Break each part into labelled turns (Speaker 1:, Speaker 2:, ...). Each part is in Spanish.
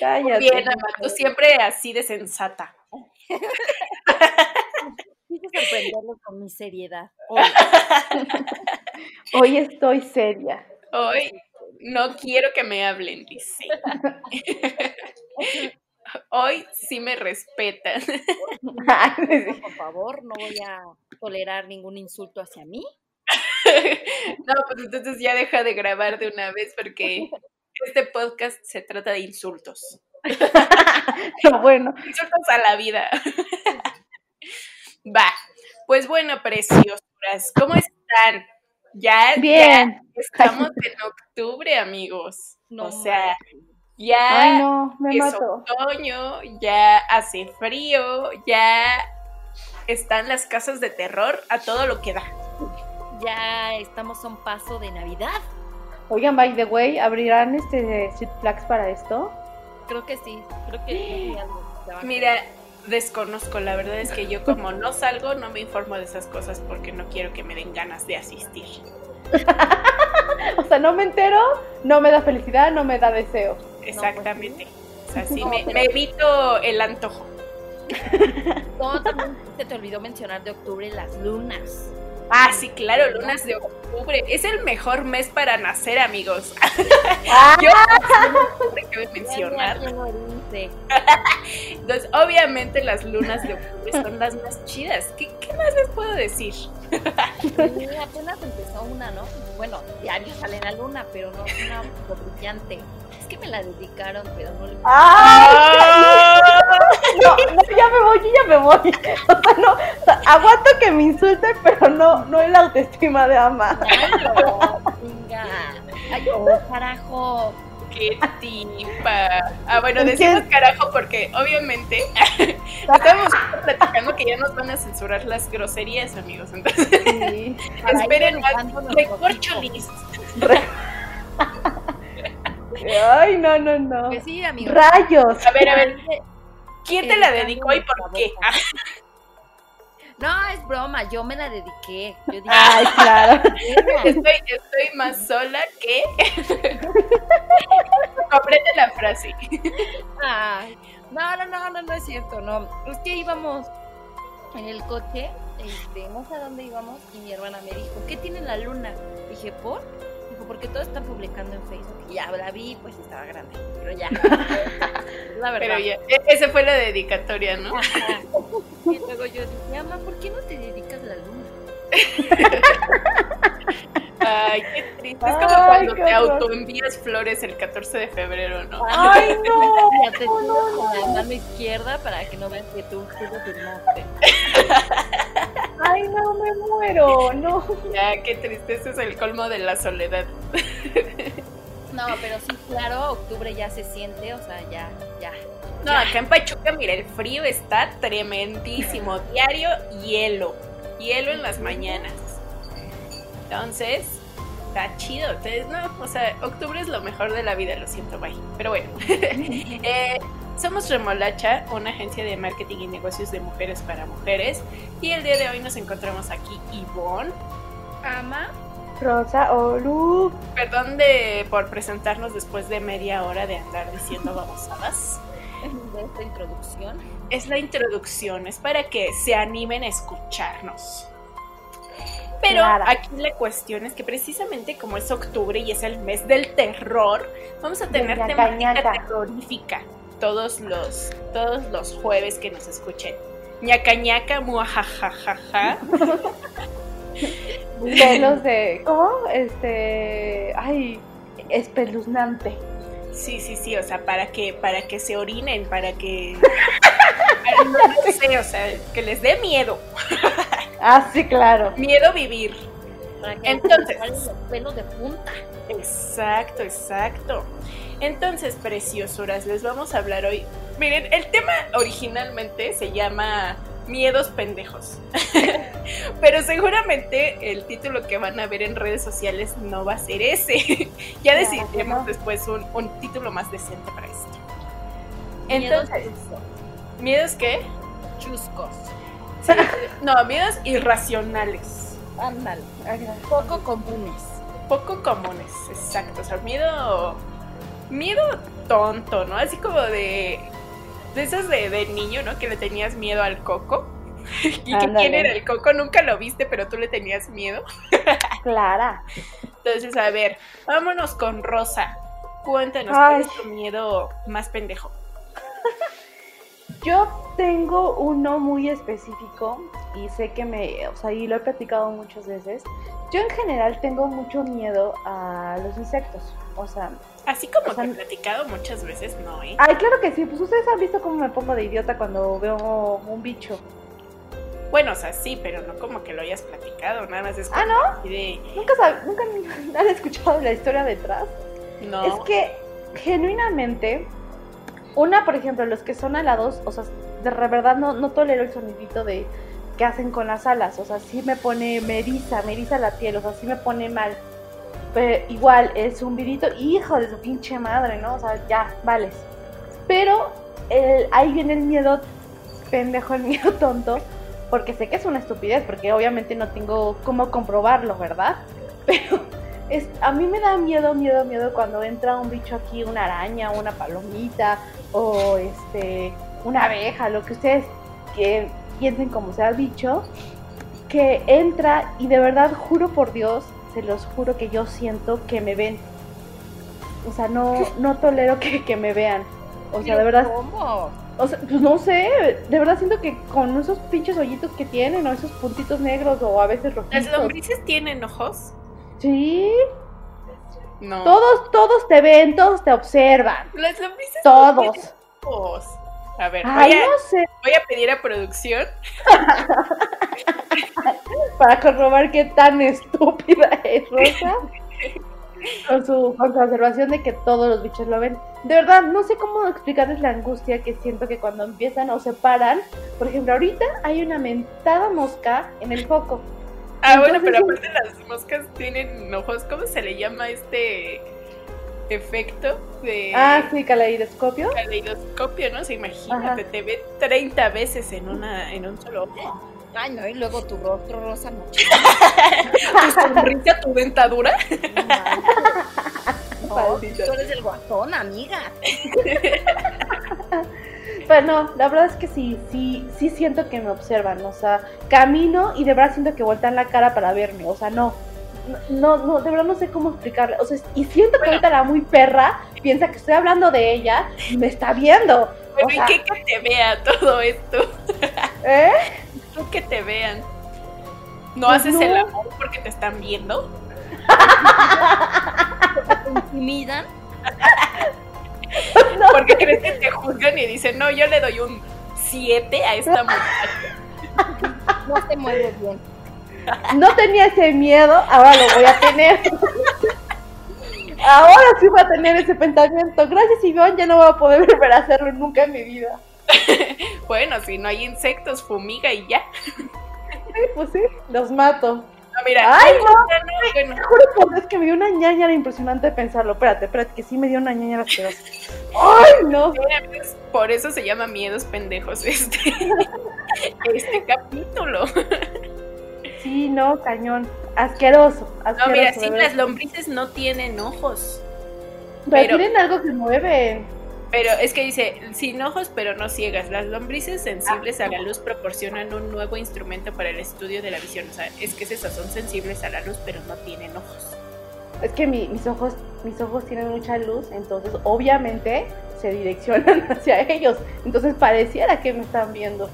Speaker 1: Cállate.
Speaker 2: Bien, Ama, tú siempre así de sensata.
Speaker 3: Quise sorprenderlos con mi seriedad.
Speaker 1: Hoy estoy seria.
Speaker 2: Hoy no quiero que me hablen, dice. Hoy sí me respetan.
Speaker 3: Por favor, no voy a tolerar ningún insulto hacia mí.
Speaker 2: No, pues entonces ya deja de grabar de una vez porque este podcast se trata de insultos.
Speaker 1: Pero bueno,
Speaker 2: Insultos a la vida. Va. Pues bueno, preciosuras, ¿cómo están? Ya,
Speaker 1: Bien.
Speaker 2: ya estamos en octubre, amigos.
Speaker 3: No
Speaker 2: o sea, ya
Speaker 1: ay no, me
Speaker 2: es
Speaker 1: mato.
Speaker 2: otoño, ya hace frío, ya están las casas de terror a todo lo que da.
Speaker 3: Ya estamos a un paso de Navidad.
Speaker 1: Oigan, by the way, ¿abrirán este Sweet Flags para esto?
Speaker 3: Creo que sí. Creo que
Speaker 2: Mira, desconozco, la verdad es que yo como no salgo, no me informo de esas cosas porque no quiero que me den ganas de asistir.
Speaker 1: O sea, no me entero, no me da felicidad, no me da deseo.
Speaker 2: Exactamente. O sea, sí,
Speaker 3: No,
Speaker 2: me,
Speaker 3: pero-
Speaker 2: me evito el antojo.
Speaker 3: No, también se te olvidó mencionar de octubre las lunas.
Speaker 2: Ah, sí, claro, lunas de octubre. Es el mejor mes para nacer, amigos.
Speaker 1: Ah,
Speaker 2: Yo siempre cabe mencionar. Entonces, obviamente las lunas de octubre son las más chidas. ¿Qué, qué más les puedo decir?
Speaker 3: Sí, apenas empezó una, ¿no? Bueno, diario sale la luna, pero no es una brillante. Es que me la dedicaron, pero no le
Speaker 1: ¡Ay! No, no, ya me voy, yo ya me voy. O sea, no, o sea, aguanto que me insulten, pero no, no es la autoestima de ama.
Speaker 3: Claro, venga. Ay, oh, carajo.
Speaker 2: ¡Qué tipa! Ah, bueno,
Speaker 1: ¿En
Speaker 2: decimos
Speaker 1: qué?
Speaker 2: carajo porque obviamente estábamos platicando que ya nos van a censurar las groserías, amigos. Entonces,
Speaker 1: Sí.
Speaker 2: Esperen recorcholis.
Speaker 1: Ay, no, no, no.
Speaker 3: Pues sí, amigo.
Speaker 1: Rayos.
Speaker 2: A ver, a ver, ¿quién te la dedicó y por qué?
Speaker 3: No, es broma, yo me la dediqué. Yo dije,
Speaker 1: Ay, claro.
Speaker 3: "Venga".
Speaker 2: Estoy, estoy más sola que. Comprende la frase.
Speaker 3: Ay, no, no, no, no, no es cierto, no. Es que íbamos en el coche, este, no sé a dónde íbamos, y mi hermana me dijo, ¿qué tiene la luna? Dije, ¿por? Dijo, porque todos están publicando en Facebook. Y ya la vi, pues estaba grande, pero ya. la verdad.
Speaker 2: Pero ya, e- esa fue la dedicatoria, ¿no?
Speaker 3: Ajá. Y luego yo dije, mamá, ¿por qué no te dedicas a la luna?
Speaker 2: Ay, qué triste. Es
Speaker 1: Ay,
Speaker 2: como cuando te autoenvías flores el 14 de febrero, ¿no?
Speaker 1: Ay, no.
Speaker 3: Ya te con la mano izquierda para que no vean que tú, tú lo firmaste.
Speaker 1: Ay, no, me muero. No.
Speaker 2: Ya, qué triste. Ese es el colmo de la soledad.
Speaker 3: No, pero sí, claro, octubre ya se siente, o sea, ya, ya.
Speaker 2: No, acá en Pachuca, mira, el frío está tremendísimo. Diario, hielo. Hielo en las mañanas. Entonces, está chido. Entonces, no, o sea, octubre es lo mejor de la vida, lo siento, bye. Pero bueno. Eh, somos Remolacha, una agencia de marketing y negocios de mujeres para mujeres. Y el día de hoy nos encontramos aquí Ivonne, Ama.
Speaker 1: Rosa Olu.
Speaker 2: Perdón de, por presentarnos después de media hora de andar diciendo babosadas.
Speaker 3: De esta introducción.
Speaker 2: es la introducción, es para que se animen a escucharnos. Pero
Speaker 1: Claro.
Speaker 2: aquí la cuestión es que precisamente como es octubre y es el mes del terror, vamos a tener temática
Speaker 1: ñaca.
Speaker 2: terrorífica todos los, todos los jueves que nos escuchen. ñaca ñaca, muajajajaja.
Speaker 1: Pelos de. ¿Cómo? Este. Ay, espeluznante.
Speaker 2: Sí, sí, sí, o sea, para que, para que se orinen, para que... para- no sé, o sea, que les dé miedo,
Speaker 1: Ah, sí, claro.
Speaker 2: miedo vivir.
Speaker 3: Para que
Speaker 2: Entonces.
Speaker 3: los pelos de punta.
Speaker 2: Exacto, exacto. Entonces, preciosuras, les vamos a hablar hoy. Miren, el tema originalmente se llama Miedos pendejos. Pero seguramente el título que van a ver en redes sociales no va a ser ese. ya decidiremos después un, un título más decente para esto. Entonces. ¿miedos qué?
Speaker 3: Chuscos.
Speaker 2: Sí, no, miedos irracionales.
Speaker 3: Ándale.
Speaker 1: Ay,
Speaker 3: Poco comunes.
Speaker 2: Poco comunes, exacto. O sea, miedo. Miedo tonto, ¿no? Así como de. De esos de, de niño, ¿no? Que le tenías miedo al coco. ¿Y que quién era el coco? Nunca lo viste, pero tú le tenías miedo.
Speaker 1: Clara.
Speaker 2: Entonces, a ver, vámonos con Rosa. Cuéntanos,
Speaker 1: Ay.
Speaker 2: ¿cuál es tu miedo más pendejo?
Speaker 1: Yo tengo uno muy específico y sé que me, o sea, y lo he platicado muchas veces. Yo en general tengo mucho miedo a los insectos. O sea,
Speaker 2: Así como
Speaker 1: O sea,
Speaker 2: te he platicado muchas veces, no, ¿eh?
Speaker 1: ay, claro que sí, pues ustedes han visto cómo me pongo de idiota cuando veo un bicho.
Speaker 2: Bueno, o sea, sí, pero no como que lo hayas platicado, nada más es
Speaker 1: Ah, ¿no?
Speaker 2: de.
Speaker 1: ¿Nunca, sab- nunca han escuchado la historia detrás?
Speaker 2: No.
Speaker 1: Es que genuinamente, una, por ejemplo, los que son alados, o sea, de verdad no, no tolero el sonidito de que hacen con las alas, o sea, sí me pone, me eriza, me eriza la piel, o sea, sí me pone mal. Pero igual, el zumbidito, hijo de su pinche madre, ¿no? O sea, ya, vales. Pero ahí viene el miedo, pendejo, el miedo tonto, porque sé que es una estupidez, porque obviamente no tengo cómo comprobarlo, ¿verdad? Pero es, a mí me da miedo, miedo, miedo cuando entra un bicho aquí, una araña, una palomita, o este, una abeja, lo que ustedes que piensen como sea bicho, que entra y de verdad juro por Dios, se los juro que yo siento que me ven. O sea, no, no tolero que, que me vean. O sea, de verdad,
Speaker 3: ¿Cómo?
Speaker 1: o sea, pues no sé, de verdad siento que con esos pinches hoyitos que tienen, o esos puntitos negros, o a veces
Speaker 2: ¿Las
Speaker 1: rojitos.
Speaker 2: lombrices tienen ojos?
Speaker 1: Sí,
Speaker 2: No.
Speaker 1: todos, todos te ven, todos te observan.
Speaker 2: Las lombrices no
Speaker 1: Todos.
Speaker 2: A ver,
Speaker 1: Ay,
Speaker 2: voy a,
Speaker 1: no sé,
Speaker 2: voy a pedir a producción.
Speaker 1: para comprobar qué tan estúpida es Rosa. Con su, con su observación de que todos los bichos lo ven. De verdad, no sé cómo explicarles la angustia que siento que cuando empiezan o se paran. Por ejemplo, ahorita hay una mentada mosca en el foco.
Speaker 2: Ah, bueno, pero aparte las moscas tienen ojos. ¿Cómo se le llama este efecto de
Speaker 1: Ah, sí, caleidoscopio.
Speaker 2: caleidoscopio, no? O sea, imagínate,
Speaker 1: Ajá.
Speaker 2: te ve 30 veces en una en un solo ojo.
Speaker 3: Ay, no, y luego tu rostro rosa, no.
Speaker 2: Tu sonrisa, tu dentadura.
Speaker 3: No,
Speaker 1: Maldita.
Speaker 3: tú eres el guatón, amiga.
Speaker 1: Pero no, la verdad es que sí, sí, sí siento que me observan, o sea, camino y de verdad siento que voltean la cara para verme, o sea, no, no, no, de verdad no sé cómo explicarle, o sea, y siento que
Speaker 2: Bueno.
Speaker 1: ahorita la muy perra piensa que estoy hablando de ella y me está viendo,
Speaker 2: Bueno,
Speaker 1: o sea,
Speaker 2: ¿y qué que te vea todo esto?
Speaker 1: ¿eh?
Speaker 2: Tú que te vean. ¿No
Speaker 1: Pues
Speaker 2: haces
Speaker 1: no.
Speaker 2: el amor porque te están viendo?
Speaker 3: Te intimidan.
Speaker 1: No,
Speaker 2: Porque crees que te juzgan y dicen, no, yo le doy un 7 a esta mujer.
Speaker 3: No te mueves bien.
Speaker 1: no tenía ese miedo, ahora lo voy a tener. Ahora sí voy a tener ese pensamiento. Gracias, Ivonne, ya no voy a poder volver a hacerlo nunca en mi vida.
Speaker 2: Bueno, si no hay insectos, fumiga y ya.
Speaker 1: Sí, pues sí, los mato.
Speaker 2: No, mira,
Speaker 1: Ay,
Speaker 2: no, no, bueno,
Speaker 1: Te juro por Dios que me dio una ñañara impresionante pensarlo. Espérate, espérate, que sí me dio una ñañara asquerosa. ¡Ay, no!
Speaker 2: pues, por eso se llama miedos pendejos este, este capítulo.
Speaker 1: Sí, no, cañón. Asqueroso, asqueroso.
Speaker 2: No, mira, sí, las lombrices no tienen ojos.
Speaker 1: Pero,
Speaker 2: pero-
Speaker 1: tienen algo que mueven.
Speaker 2: Pero es que dice, sin ojos pero no ciegas. Las lombrices sensibles a la luz proporcionan un nuevo instrumento para el estudio de la visión. O sea, es que es eso, son sensibles a la luz pero no tienen ojos.
Speaker 1: Es que mi- mis ojos, mis ojos tienen mucha luz, entonces obviamente se direccionan hacia ellos. Entonces pareciera que me están viendo.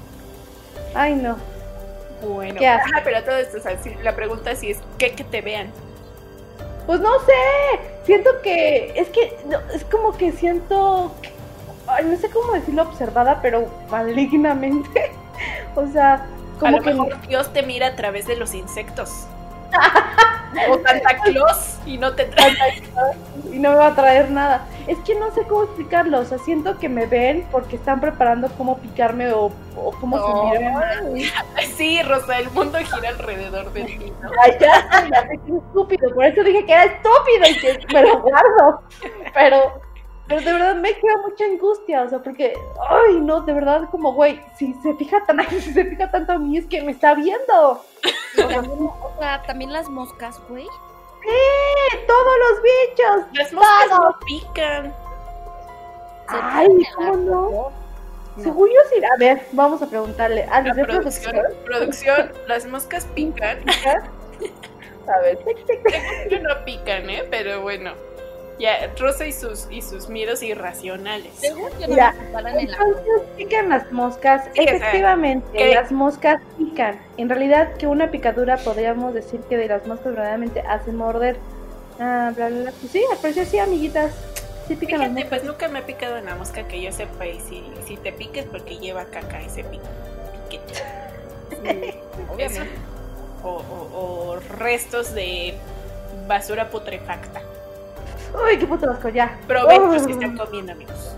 Speaker 1: Ay, no.
Speaker 2: Bueno,
Speaker 1: ¿Qué
Speaker 2: pero todo esto, o sea, la pregunta sí es, ¿qué que te vean?
Speaker 1: Pues no sé. Siento que. Es que. no, es como que siento. que- ay, no sé cómo decirlo observada, pero malignamente. O sea,
Speaker 2: A
Speaker 1: como
Speaker 2: lo
Speaker 1: que.
Speaker 2: mejor Dios te mira a través de los insectos. o Santa Claus y no te trae.
Speaker 1: y no me va a traer nada. Es que no sé cómo explicarlo. O sea, siento que me ven porque están preparando cómo picarme o, o cómo subirme.
Speaker 3: Ay,
Speaker 2: Sí, Rosa, el mundo gira alrededor de ti. ¿no?
Speaker 1: Ay, ya, ya sé que es estúpido. Por eso dije que era estúpido y que me lo guardo. Pero, pero de verdad me crea mucha angustia. O sea, porque, ay, no, de verdad, como, güey, si se fija tan, si se fija tanto a mí es que me está viendo.
Speaker 3: también, o sea, también las moscas, güey.
Speaker 1: ¡Sí! ¡Todos los bichos!
Speaker 2: Las moscas
Speaker 1: Todos.
Speaker 2: no pican.
Speaker 1: Ay, ¿cómo no? Según yo sí. A ver, vamos a preguntarle. Ah,
Speaker 2: La
Speaker 1: ¿de
Speaker 2: producción,
Speaker 1: producción?
Speaker 2: producción, las moscas pican.
Speaker 1: A ver, tic, tic, tic.
Speaker 2: Según yo no pican, ¿eh? Pero bueno. Ya, Rosa y sus, y sus miedos irracionales.
Speaker 3: Según yo no
Speaker 1: Mira,
Speaker 3: me separan en la
Speaker 1: Entonces pican las moscas.
Speaker 2: Sí, o sea,
Speaker 1: Efectivamente, las moscas pican. En realidad, que una picadura podríamos decir que de las moscas verdaderamente hacen morder. Ah, bla, bla, bla. Pues sí, al parecer sí, amiguitas. Sí pican las moscas.
Speaker 2: pues nunca me ha picado una mosca que yo sepa y si, si te piques porque lleva caca ese pico. piquete.
Speaker 3: Obviamente.
Speaker 2: O, o- o restos de basura putrefacta.
Speaker 1: Uy, qué puto asco, ya.
Speaker 2: Provecho
Speaker 1: Oh.
Speaker 2: si están comiendo, amigos.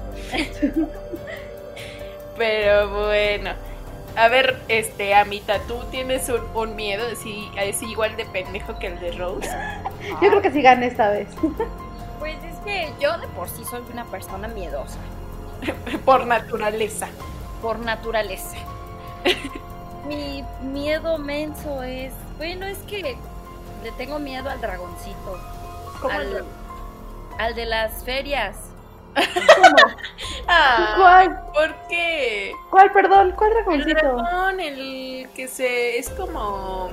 Speaker 2: Pero bueno. A ver, este, Amita, ¿tú tienes un, un miedo así, así igual de pendejo que el de Rose?
Speaker 1: Yo creo que sí gané esta vez.
Speaker 3: Pues es que yo de por sí soy una persona miedosa,
Speaker 2: Por naturaleza.
Speaker 3: por naturaleza. Mi miedo menso es, bueno, es que le tengo miedo al dragoncito,
Speaker 2: ¿Cómo
Speaker 3: al,
Speaker 2: el-
Speaker 3: al de las ferias.
Speaker 1: ¿Cómo?
Speaker 2: Ah,
Speaker 1: ¿Cuál?
Speaker 2: ¿Por qué?
Speaker 1: ¿Cuál, perdón? ¿Cuál
Speaker 2: El
Speaker 1: dragoncito?
Speaker 2: dragón, el que se. es como.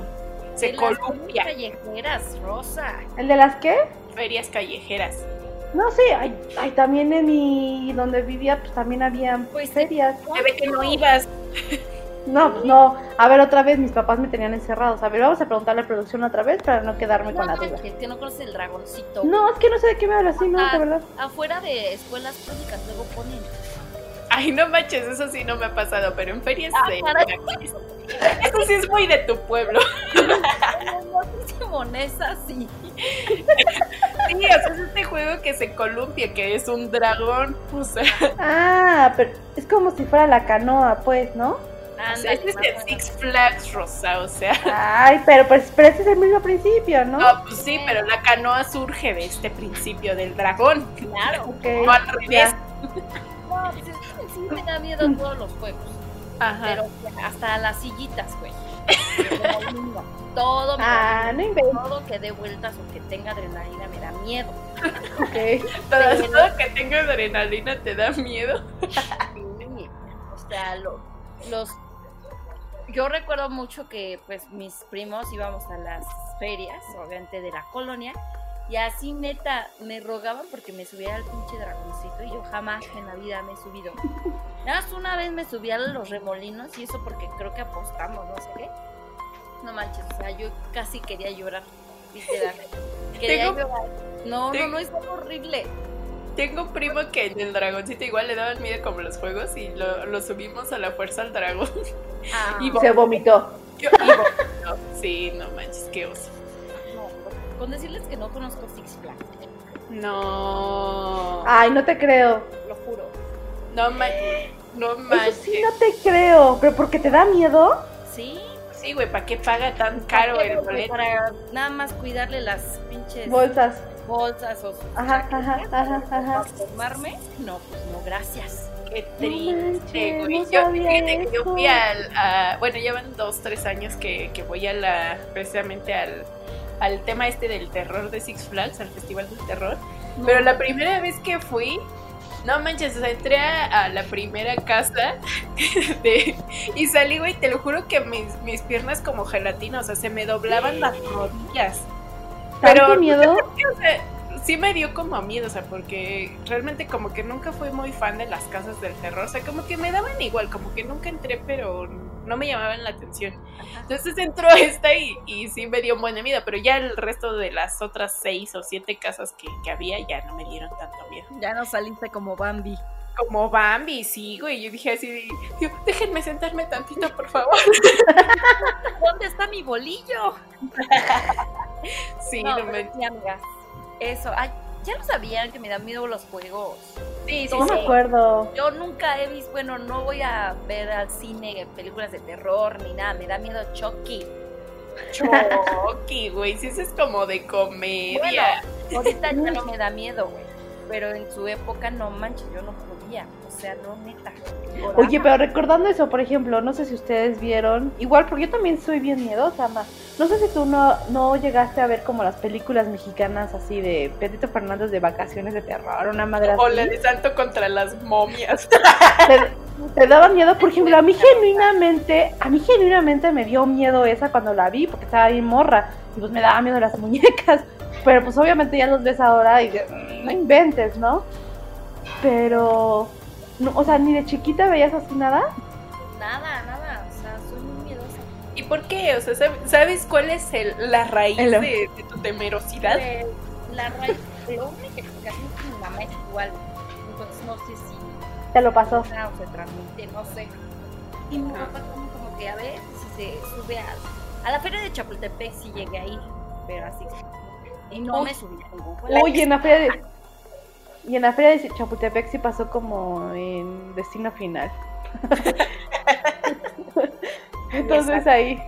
Speaker 2: se
Speaker 3: de
Speaker 2: columpia.
Speaker 3: ferias callejeras, Rosa.
Speaker 1: ¿El de las qué?
Speaker 2: Ferias callejeras.
Speaker 1: No sé, ay, ay, también en mi. donde vivía, pues también había
Speaker 3: Pues,
Speaker 1: ferias.
Speaker 2: Se ve que no ibas.
Speaker 1: No, pues no. A ver, otra vez mis papás me tenían encerrados. A ver, vamos a preguntarle a producción otra vez para no quedarme con la
Speaker 3: No,
Speaker 1: duda.
Speaker 3: que, que no conoces el dragoncito.
Speaker 1: No, es que no sé de qué me hablas así, no, de verdad.
Speaker 3: Afuera de escuelas públicas luego ponen.
Speaker 2: Ay, no manches, eso sí no me ha pasado, pero en ferias.
Speaker 3: Ah,
Speaker 2: sí.
Speaker 3: caray.
Speaker 2: Eso sí es muy de tu pueblo.
Speaker 3: Monesa, sí.
Speaker 2: Sí, o sea, es este juego que se columpia, que es un dragón. O sea,
Speaker 1: Ah, pero es como si fuera la canoa, pues, ¿no?
Speaker 2: Este es el. Six Flags Rosa, o sea.
Speaker 1: Ay, pero pues, pero ese es el mismo principio, ¿no?
Speaker 2: No, pues sí, pero la canoa surge de este principio del dragón.
Speaker 3: Claro.
Speaker 1: Ok,
Speaker 2: No al revés.
Speaker 1: ya.
Speaker 3: No, pues es que sí me da miedo todos los juegos.
Speaker 2: Ajá.
Speaker 3: Pero hasta las sillitas, güey. Me da miedo. Todo me
Speaker 1: Ah,
Speaker 3: da
Speaker 1: no
Speaker 3: miedo.
Speaker 1: inventes.
Speaker 3: Todo que dé vueltas o que tenga adrenalina me da miedo.
Speaker 1: Ok.
Speaker 2: todo,
Speaker 3: pero-
Speaker 2: todo que tenga adrenalina te da miedo.
Speaker 3: Sí, O sea, lo- los... Yo recuerdo mucho que pues mis primos íbamos a las ferias, obviamente de la colonia, y así neta me rogaban porque me subiera al pinche dragoncito y yo jamás en la vida me he subido. Nada más una vez me subí a los remolinos y eso porque creo que apostamos, no sé qué. No manches, o sea, yo casi quería llorar, literal. Quería
Speaker 2: Tengo-
Speaker 3: llorar. No, no,
Speaker 2: tengo-
Speaker 3: no, es horrible.
Speaker 2: Tengo un primo que en el dragoncito igual le daban miedo como los juegos y lo, lo subimos a la fuerza al dragón.
Speaker 3: Ah,
Speaker 2: Y
Speaker 1: Se vomitó.
Speaker 2: Yo- y vomitó. Sí, no manches, qué oso.
Speaker 3: no, con decirles que no conozco Six Flags.
Speaker 2: No.
Speaker 1: Ay, no te creo.
Speaker 3: lo juro.
Speaker 2: No manches. No
Speaker 1: Eso
Speaker 2: manches.
Speaker 1: sí, no te creo. ¿Pero porque te da miedo?
Speaker 3: Sí.
Speaker 2: Sí, güey, ¿para qué paga tan caro el boleto?
Speaker 3: Para nada más cuidarle las pinches
Speaker 1: Bolsas.
Speaker 3: Bolsas o sus
Speaker 1: Ajá, ajá,
Speaker 3: chaquetas,
Speaker 1: ajá,
Speaker 3: para formarme. No, pues no, gracias.
Speaker 2: Qué
Speaker 1: No
Speaker 2: triste, güey.
Speaker 1: no
Speaker 2: yo, fíjate que yo fui al. a- bueno, llevan dos, tres años que, que voy a la. precisamente al, al tema este del terror de Six Flags, al Festival del Terror. Pero la primera vez que fui, no manches, o sea, entré a, a la primera casa de- y salí, güey, te lo juro que mis, mis piernas como gelatina, o sea, se me doblaban las rodillas.
Speaker 1: ¿Tanto
Speaker 2: Pero-
Speaker 1: miedo?
Speaker 2: O sea, sí me dio como miedo, o sea, porque realmente como que nunca fui muy fan de las casas del terror, o sea, como que me daban igual, como que nunca entré, pero no me llamaban la atención. Entonces entró esta y, y sí me dio buena miedo, pero ya el resto de las otras seis o siete casas que, que había ya no me dieron tanto miedo.
Speaker 3: Ya no saliste como Bambi.
Speaker 2: Como Bambi, sí, güey, yo dije así, yo, déjenme sentarme tantito, por favor.
Speaker 3: ¿Dónde está mi bolillo?
Speaker 2: Sí,
Speaker 3: no,
Speaker 2: no, me...
Speaker 3: sí, amigas. Eso. Ay, ya lo sabían que me dan miedo los juegos.
Speaker 2: Sí, sí,
Speaker 1: No
Speaker 2: sí.
Speaker 1: me acuerdo.
Speaker 3: Yo nunca he visto, bueno, no voy a ver al cine películas de terror ni nada. Me da miedo Chucky.
Speaker 2: Chucky, güey, sí, eso es como de comedia.
Speaker 3: Ahorita ya no me da miedo, güey. Pero en su época, no manches, yo no subía. O sea, no, neta.
Speaker 1: Oye, pero recordando eso, por ejemplo, no sé si ustedes vieron, igual porque yo también soy bien miedosa, ma. No sé si tú no, no llegaste a ver como las películas mexicanas así de Pedrito Fernández de vacaciones de terror, una madre
Speaker 2: O de salto contra las momias.
Speaker 1: te, te daba miedo, por ejemplo, a mí genuinamente, a mí genuinamente me dio miedo esa cuando la vi, porque estaba bien morra, y pues me daba miedo las muñecas, pero pues obviamente ya los ves ahora y de- no inventes, ¿no? Pero, no, o sea, ni de chiquita veías así nada.
Speaker 3: Nada, nada. O sea, soy muy miedosa.
Speaker 2: ¿Y por qué? O sea, ¿sab- ¿sabes cuál es el- la raíz
Speaker 1: El-
Speaker 2: de, de tu temerosidad?
Speaker 3: Eh, la raíz, la única explicación es que mi mamá es igual. Entonces no sé si
Speaker 1: Te lo pasó.
Speaker 3: o se transmite, no sé. Y mi papá como, como que a ver si se sube a, a la feria de Chapultepec si llegué ahí, pero así. Y no
Speaker 2: Uy.
Speaker 3: me subí a ningún juego.
Speaker 1: Uy, en la feria de... Y en la feria de Chapultepec sí pasó como en Destino Final. Entonces ahí...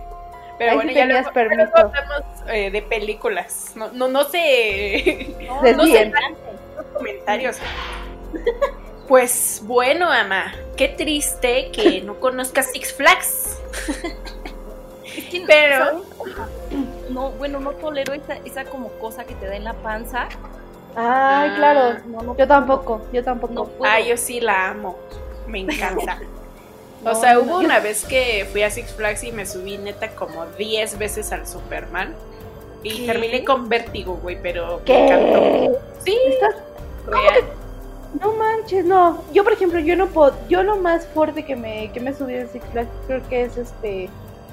Speaker 2: Pero
Speaker 1: Ahí
Speaker 2: bueno,
Speaker 1: sí
Speaker 2: ya luego,
Speaker 1: permiso.
Speaker 2: luego hablamos eh, de películas. No, no, no sé.
Speaker 3: No,
Speaker 1: Desvíen.
Speaker 3: no sé,
Speaker 2: los comentarios. Pues bueno, ama, qué triste que no conozcas Six Flags.
Speaker 3: Es que,
Speaker 2: Pero-
Speaker 3: ¿sabes? O sea, No, bueno, no tolero esa, esa como cosa que te da en la panza.
Speaker 1: Ay,
Speaker 2: Ah,
Speaker 1: claro.
Speaker 3: No, no,
Speaker 1: Yo tampoco, yo tampoco.
Speaker 3: no.
Speaker 2: Ah, yo sí la amo. Me encanta. O sea,
Speaker 1: no,
Speaker 2: hubo una vez que fui a Six Flags y me subí neta como 10 veces al Superman. Y
Speaker 3: ¿Qué?
Speaker 2: terminé con vértigo, güey, pero me encantó.
Speaker 1: ¿Qué?
Speaker 2: Sí,
Speaker 1: ¿Estás
Speaker 2: real.
Speaker 1: No manches, no. Yo, por ejemplo, yo no puedo. Yo lo más fuerte que me, que me subido en Six Flags creo que es este.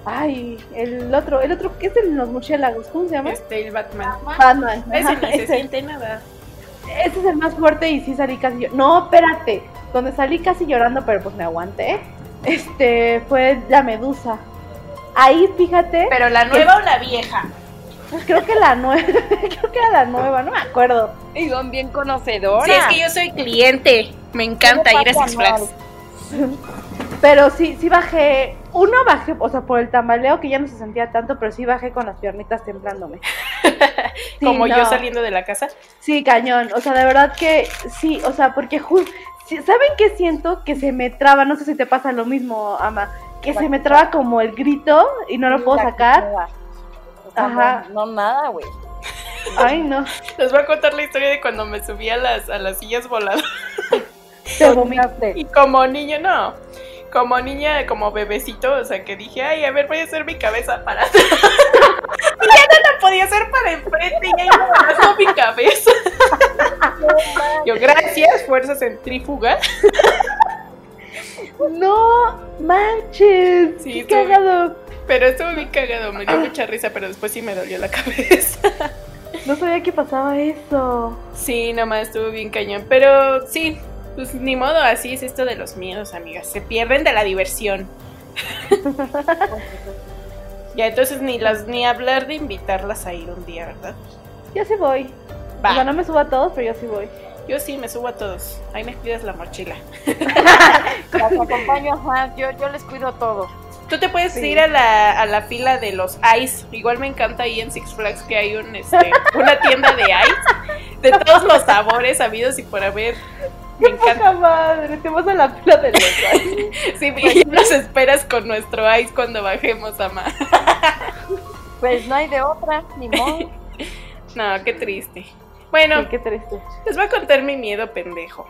Speaker 1: Ay, el otro, el otro que es el de los murciélagos, ¿cómo se llama?
Speaker 2: Este, el Batman.
Speaker 1: Batman.
Speaker 2: Ese ni se
Speaker 1: ese,
Speaker 2: siente nada.
Speaker 1: ese es el más fuerte y sí salí casi yo. No, espérate. Donde salí casi llorando, pero pues me aguanté. Este fue la medusa. Ahí, fíjate,
Speaker 2: Pero la nueva o la vieja.
Speaker 1: creo que la nueva, creo que era la nueva, no me acuerdo.
Speaker 3: Y son bien conocedoras.
Speaker 2: Sí, es que yo soy cliente. Me encanta ir a Six Flags.
Speaker 1: Pero sí, sí bajé. Uno bajé, o sea, por el tambaleo que ya no se sentía tanto, pero sí bajé con las piernitas temblándome. Sí,
Speaker 2: Como yo saliendo de la casa.
Speaker 1: Sí, cañón. O sea, de verdad que sí, o sea, porque ju- sí, ¿saben qué siento? Que se me traba, no sé si te pasa lo mismo, Ama, que se me traba como el grito y no lo puedo sacar. Ajá.
Speaker 3: No, no nada, güey.
Speaker 1: Ay, no.
Speaker 2: Les voy a contar la historia de cuando me subí a las, a las sillas voladoras.
Speaker 1: Te vomitaste.
Speaker 2: Y como niño, no. Como niña, como bebecito, o sea, que dije, ay, a ver, voy a hacer mi cabeza para atrás. y ya no la podía hacer para enfrente, y ya iba bajando mi cabeza. Yo, gracias, fuerza centrífuga.
Speaker 1: No manches.
Speaker 2: Sí,
Speaker 1: qué cagado.
Speaker 2: Pero estuvo bien cagado, me dio mucha risa, pero después sí me dolió la cabeza.
Speaker 1: No sabía que pasaba eso.
Speaker 2: Sí, nomás estuvo bien cañón. Pero sí, pues ni modo, así es esto de los miedos, amigas. Se pierden de la diversión. Ya, entonces ni las ni hablar de invitarlas a ir un día, ¿verdad?
Speaker 1: Yo sí voy.
Speaker 2: Va.
Speaker 1: O sea, no me subo a todos, pero yo sí voy.
Speaker 2: Yo sí me subo a todos. Ahí me cuidas la mochila.
Speaker 3: Las acompaño, ajá, yo, yo les cuido todo.
Speaker 2: Tú te puedes
Speaker 1: Sí.
Speaker 2: ir a la, a la fila de los ice. Igual me encanta ahí en Six Flags que hay un, este, una tienda de ice. De todos los sabores habidos y por haber. Me encanta.
Speaker 1: Poca madre, te vas a la fila de los baños.
Speaker 2: Sí, y nos esperas con nuestro ice cuando bajemos a más.
Speaker 3: Pues no hay de otra, ni modo.
Speaker 2: No, qué triste. Bueno,
Speaker 1: Sí, qué triste.
Speaker 2: les voy a contar mi miedo pendejo.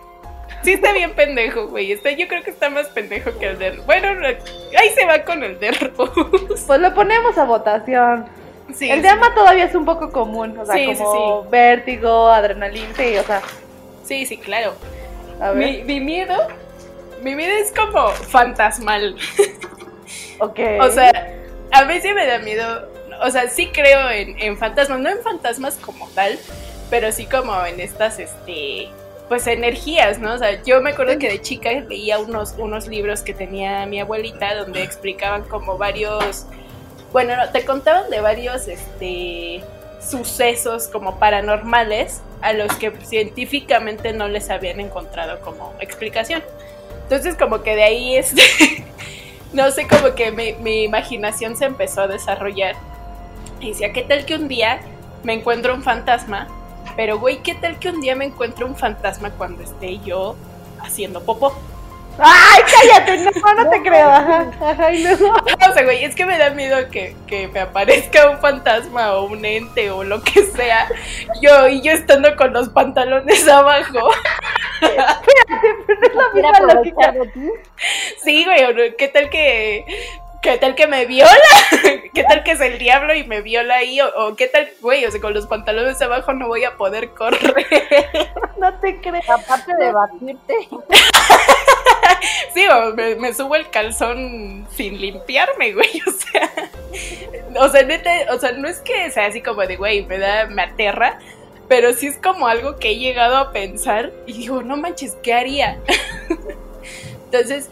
Speaker 2: Sí está bien pendejo, güey. Está, yo creo que está más pendejo que el de... Bueno, ahí se va con el de Rose.
Speaker 1: Pues lo ponemos a votación.
Speaker 2: Sí,
Speaker 1: el de ama todavía es un poco común, o sea,
Speaker 2: Sí, sí,
Speaker 1: como vértigo, adrenalina, sí, o sea,
Speaker 2: Sí, sí, claro.
Speaker 1: A ver,
Speaker 2: Mi, mi miedo... Mi miedo es como fantasmal.
Speaker 1: ok.
Speaker 2: O sea, a veces me da miedo. O sea, sí creo en, en fantasmas, no en fantasmas como tal, pero sí como en estas, este, pues energías, ¿no? O sea, yo me acuerdo que de chica leía unos, unos libros que tenía mi abuelita donde explicaban como varios, bueno, no, te contaban de varios, este, sucesos como paranormales a los que científicamente no les habían encontrado como explicación. Entonces como que de ahí este no sé, como que mi, imaginación se empezó a desarrollar. Y decía, ¿qué tal que un día me encuentro un fantasma? Pero, güey, ¿qué tal que un día me encuentro un fantasma cuando esté yo haciendo popó.
Speaker 1: ¡Ay, cállate! No, no te creo. Ajá, ajá, y luego.
Speaker 2: O sea, güey, es que me da miedo que, que me aparezca un fantasma o un ente o lo que sea. Yo y yo estando con los pantalones abajo.
Speaker 1: Pero no es la
Speaker 3: ¿Quiere
Speaker 1: misma lógica.
Speaker 3: aprovechar de ti?
Speaker 2: Sí, güey, ¿qué tal que qué tal que me viola? ¿Qué tal que es el diablo y me viola ahí? O, o qué tal, güey, o sea, con los pantalones abajo no voy a poder correr.
Speaker 1: No te creo.
Speaker 3: Aparte de batirte,
Speaker 2: Me, me subo el calzón sin limpiarme, güey, o sea. O sea, neta, o sea, no es que sea así como de, güey, me da, me aterra, pero sí es como algo que he llegado a pensar y digo, no manches, ¿qué haría? Entonces,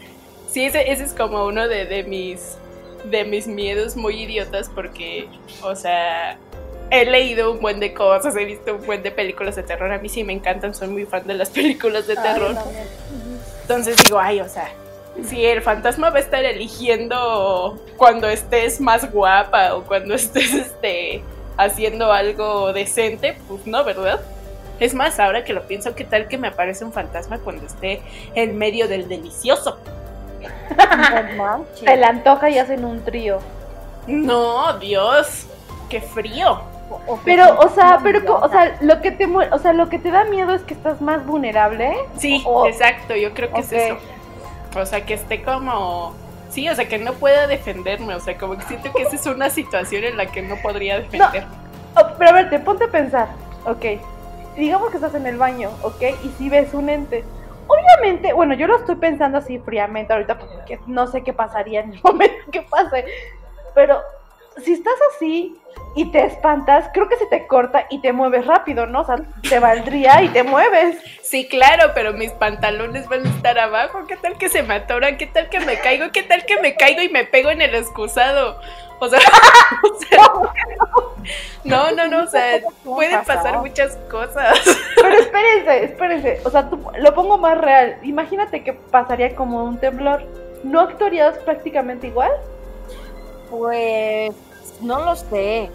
Speaker 2: sí, ese, ese es como uno de, de mis de mis miedos muy idiotas porque, o sea, he leído un buen de cosas, he visto un buen de películas de terror, a mí sí me encantan, soy muy fan de las películas de terror. Entonces digo, ay, o sea, si el fantasma va a estar eligiendo cuando estés más guapa o cuando estés este, haciendo algo decente, pues no, ¿verdad? Es más, ahora que lo pienso, ¿qué tal que me aparece un fantasma cuando esté en medio del delicioso?
Speaker 3: no.
Speaker 1: Se la antoja y hacen un trío.
Speaker 2: No, Dios, qué frío.
Speaker 1: Pero, o sea, pero, o sea, lo que te, mu- o sea, lo que te da miedo es que estás más vulnerable.
Speaker 2: Sí,
Speaker 1: O-
Speaker 2: exacto, yo creo que es eso. O sea, que esté como... Sí, o sea, que no pueda defenderme, o sea, como que siento que esa es una situación en la que no podría defenderme.
Speaker 1: Oh, pero a ver, te ponte a pensar, ok. Digamos que estás en el baño, ok, y si ves un ente. Obviamente, bueno, yo lo estoy pensando así fríamente ahorita porque no sé qué pasaría en el momento que pase. Pero si estás así y te espantas, creo que se te corta y te mueves rápido, ¿no? O sea, te valdría y te mueves.
Speaker 2: Sí, claro, pero mis pantalones van a estar abajo. ¿Qué tal que se me atoran? ¿Qué tal que me caigo? ¿Qué tal que me caigo y me pego en el excusado? O sea, o sea, no, no, no, o sea, pueden pasar muchas cosas.
Speaker 1: Pero espérense, espérense. O sea, tú- lo pongo más real. Imagínate que pasaría como un temblor. ¿No actuarías prácticamente igual?
Speaker 3: Pues no lo sé.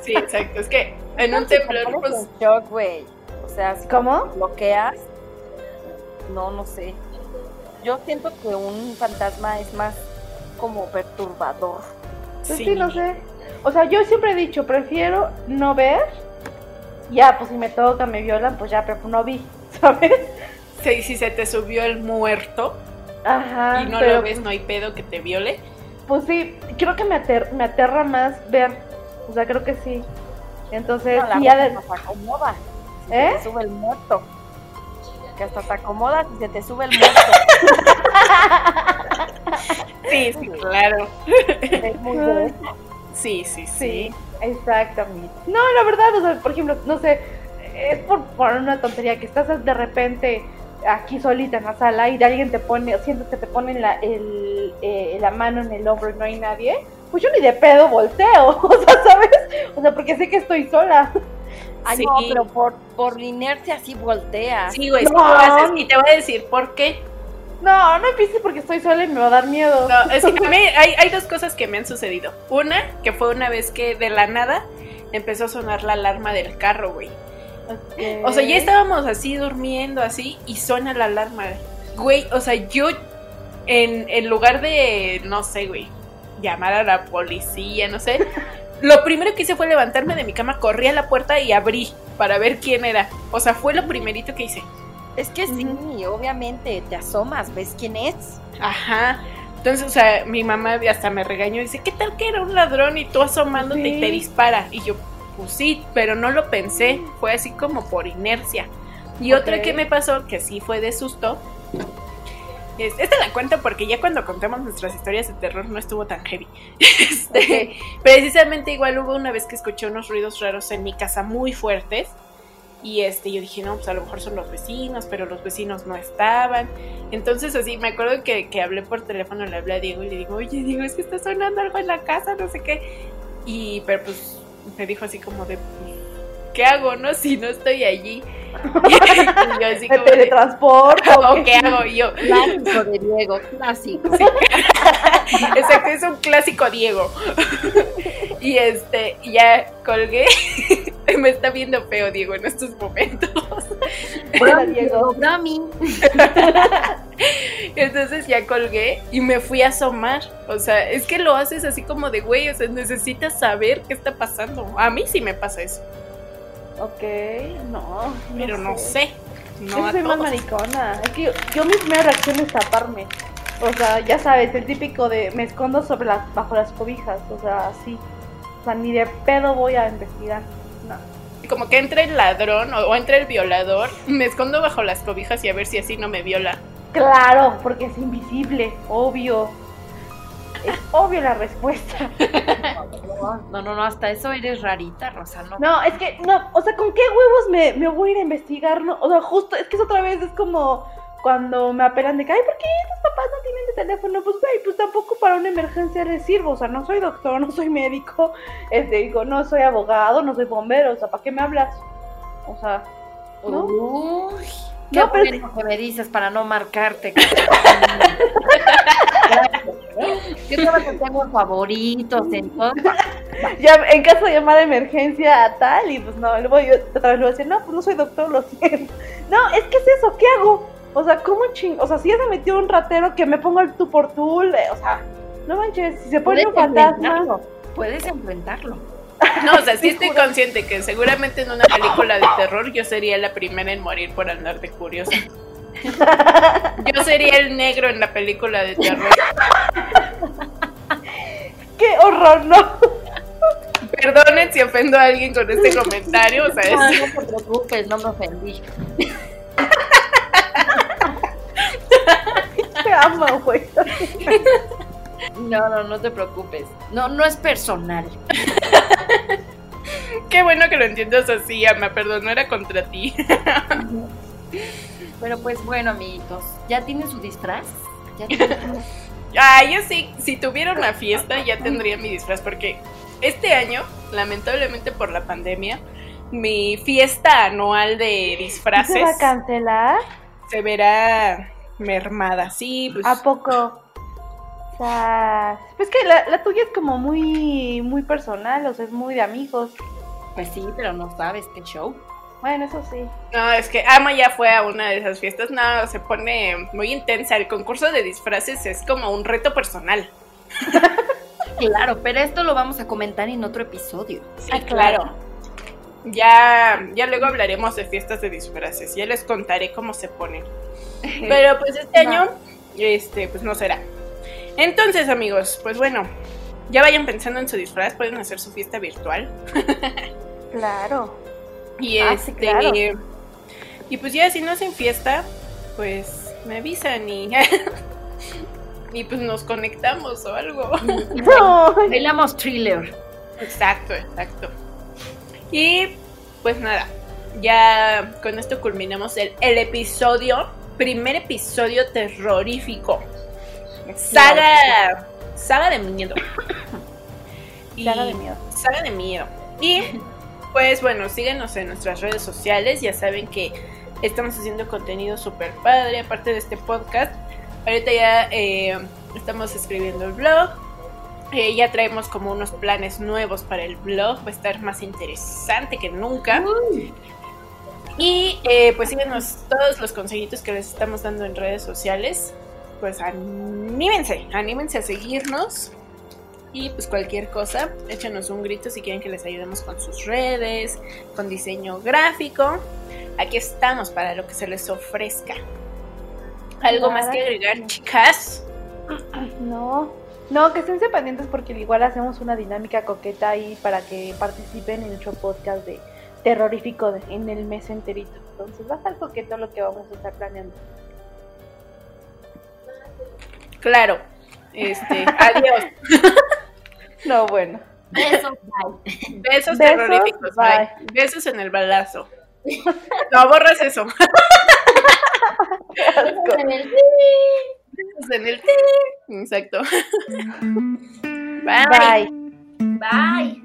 Speaker 2: Sí, exacto. Es que en un
Speaker 3: Te
Speaker 2: temblor, pues,
Speaker 3: en shock, güey. O sea, si
Speaker 1: ¿Cómo?
Speaker 3: bloqueas, no, no sé. Yo siento que un fantasma es más como perturbador.
Speaker 1: Pues sí, no sé. O sea, yo siempre he dicho, prefiero no ver. Ya, pues si me toca, me violan, pues ya, pero no vi, ¿sabes?
Speaker 2: Sí, si se te subió el muerto
Speaker 1: Ajá.
Speaker 2: y no
Speaker 1: pero,
Speaker 2: lo ves, no hay pedo que te viole.
Speaker 1: Pues sí, creo que me, ater- me aterra más ver. O sea, creo que sí. Entonces,
Speaker 3: No,
Speaker 1: ya de-
Speaker 3: acomoda. Si
Speaker 1: ¿Eh?
Speaker 3: se te sube el muerto. Que hasta te acomoda si se te sube el muerto.
Speaker 2: Sí, sí, claro.
Speaker 3: es muy.
Speaker 2: Sí, sí, sí.
Speaker 1: Sí, exactamente. No, la verdad, o sea, por ejemplo, no sé, es por, por una tontería que estás de repente aquí solita en la sala y de alguien te pone, sientes que te ponen la, el, eh, la mano en el hombro y no hay nadie, pues yo ni de pedo volteo, o sea, ¿sabes? O sea, porque sé que estoy sola.
Speaker 3: Ay,
Speaker 2: Sí.
Speaker 3: no, pero por, por inercia así volteas.
Speaker 2: Sí, güey,
Speaker 1: No.
Speaker 2: haces. Y te voy a decir por qué.
Speaker 1: No, no empieces porque estoy sola y me va a dar miedo.
Speaker 2: No, es que a mí hay, hay dos cosas que me han sucedido. Una, que fue una vez que de la nada empezó a sonar la alarma del carro, güey. O sea, ya estábamos así durmiendo, así, y suena la alarma. Güey, o sea, yo en, en lugar de, no sé, güey, llamar a la policía, no sé, lo primero que hice fue levantarme de mi cama, corrí a la puerta y abrí para ver quién era. O sea, fue lo primerito que hice.
Speaker 3: Es que sí, obviamente, te asomas, ves quién es.
Speaker 2: Ajá. Entonces, o sea, mi mamá hasta me regañó y dice, ¿qué tal que era un ladrón y tú asomándote y te dispara? Y yo, pues sí, pero no lo pensé, fue así como por inercia. Y
Speaker 1: Ok.
Speaker 2: otra que me pasó, que sí fue de susto, es- esta la cuento porque ya cuando contamos nuestras historias de terror no estuvo tan heavy. Este, Precisamente igual hubo una vez que escuché unos ruidos raros en mi casa muy fuertes. Y este, yo dije, no, pues a lo mejor son los vecinos, pero los vecinos no estaban. Entonces así, me acuerdo que, que hablé por teléfono, le hablé a Diego y le digo, oye Diego, es que está sonando algo en la casa, no sé qué. Y, pero pues, me dijo así como de, pues, ¿qué hago, no? Si no estoy allí. Y yo así
Speaker 1: ¿Me
Speaker 2: como de,
Speaker 1: teletransporto?
Speaker 2: ¿o qué hago? Y yo,
Speaker 3: Clásico de Diego, clásico.
Speaker 2: Exacto, es un clásico Diego. y este, ya colgué. Me está viendo feo Diego en estos momentos.
Speaker 1: Hola, Diego.
Speaker 3: Brami.
Speaker 2: Entonces ya colgué y me fui a asomar. O sea, es que lo haces así como de güey, o sea, necesitas saber qué está pasando. A mí sí me pasa eso,
Speaker 1: Ok, no.
Speaker 2: pero no sé. No
Speaker 1: Yo
Speaker 2: a
Speaker 1: soy más maricona. Es que yo, yo mi primera reacción es taparme. O sea, ya sabes, el típico de me escondo sobre las, bajo las cobijas. O sea, así. O sea, ni de pedo voy a investigar.
Speaker 2: Como que entre el ladrón o, o entre el violador, me escondo bajo las cobijas y a ver si así no me viola.
Speaker 1: Claro, porque es invisible, obvio. Es obvio la respuesta.
Speaker 3: No, no, no, hasta eso eres rarita, Rosa, no.
Speaker 1: No, es que, no, o sea, ¿con qué huevos me, me voy a ir a investigar? No? O sea, justo, es que es otra vez, es como cuando me apelan de que, ay, ¿por qué tus papás no tienen de teléfono? Pues, güey, pues tampoco para una emergencia les sirvo. O sea, no soy doctor, no soy médico, este, digo, no soy abogado, no soy bombero, o sea, ¿para qué me hablas? O sea, ¿no?
Speaker 3: Uy, qué
Speaker 1: No, pero
Speaker 3: bueno que me dices para no marcarte. Yo te tengo favoritos en todo.
Speaker 1: ya en caso de llamada de emergencia a tal, y pues no, luego yo otra vez le voy a decir, no, pues no soy doctor, lo siento. No, es que es eso, ¿qué hago? O sea, ¿cómo ching? O sea, si ya se metió un ratero que me ponga el tú por tú, le- o sea, no manches, si se pone un fantasma.
Speaker 3: Puedes enfrentarlo.
Speaker 2: No, o sea, sí estoy consciente que seguramente en una película de terror yo sería la primera en morir por andar de curiosa. Yo sería el negro en la película de terror.
Speaker 1: ¡Qué horror, no!
Speaker 2: Perdonen si ofendo a alguien con este comentario, o sea,
Speaker 3: No,
Speaker 2: es-
Speaker 3: no te preocupes, no me ofendí.
Speaker 1: Amo, güey.
Speaker 3: No, no, no te preocupes. No, no es personal.
Speaker 2: qué bueno que lo entiendas así, Ama, perdón, no era contra ti.
Speaker 3: Pero pues bueno, amiguitos, ¿ya tienen su disfraz? ¿Ya tienen-
Speaker 2: Ah, yo sí, si tuviera una fiesta ya tendría mi disfraz, porque este año, lamentablemente por la pandemia, mi fiesta anual de disfraces
Speaker 1: ¿Se va a cancelar?
Speaker 2: se verá mermada. Sí, pues
Speaker 1: ¿A poco? O sea, pues que la, la tuya es como muy, muy personal, o sea, es muy de amigos.
Speaker 3: Pues sí, pero no sabes qué show.
Speaker 1: Bueno, eso sí.
Speaker 2: No, es que Ama ya fue a una de esas fiestas. No, se pone muy intensa. El concurso de disfraces es como un reto personal.
Speaker 3: Claro, pero esto lo vamos a comentar en otro episodio.
Speaker 2: Sí,
Speaker 1: Ah,
Speaker 2: claro.
Speaker 1: claro.
Speaker 2: Ya, ya luego hablaremos de fiestas de disfraces. Ya les contaré cómo se ponen. Pero pues este año, este, pues no será. Entonces, amigos, pues bueno, ya vayan pensando en su disfraz. Pueden hacer su fiesta virtual.
Speaker 1: Claro.
Speaker 2: Y
Speaker 1: Ah, sí,
Speaker 2: este.
Speaker 1: claro.
Speaker 2: Y pues ya, si no hacen fiesta, pues me avisan y. y pues nos conectamos o algo.
Speaker 1: No,
Speaker 3: Bailamos thriller.
Speaker 2: Exacto, exacto. Y pues nada, ya con esto culminamos el, el episodio, primer episodio terrorífico. Saga, saga de miedo. Y-
Speaker 1: Saga de miedo.
Speaker 2: Saga de miedo. Y pues bueno, síguenos en nuestras redes sociales, ya saben que estamos haciendo contenido súper padre, aparte de este podcast. Ahorita ya eh, estamos escribiendo el blog, eh, ya traemos como unos planes nuevos para el blog, va a estar más interesante que nunca. Y eh, pues síguenos todos los consejitos que les estamos dando en redes sociales. Pues anímense, anímense a seguirnos. Y pues cualquier cosa, échenos un grito si quieren que les ayudemos con sus redes, con diseño gráfico. Aquí estamos para lo que se les ofrezca. ¿Algo más que agregar, chicas?
Speaker 1: no. No, que estén pendientes porque igual hacemos una dinámica coqueta ahí para que participen en nuestro podcast de terrorífico de- en el mes enterito. Entonces va a estar coqueto lo que vamos a estar planeando.
Speaker 2: Claro. Este, adiós.
Speaker 1: No, bueno.
Speaker 3: Besos, bye.
Speaker 2: Besos,
Speaker 1: Besos,
Speaker 2: terroríficos.
Speaker 1: bye.
Speaker 2: bye. Besos en el balazo. No borras eso.
Speaker 1: Asco.
Speaker 2: Besos en el. Exacto. Bye.
Speaker 1: Bye.
Speaker 3: Bye.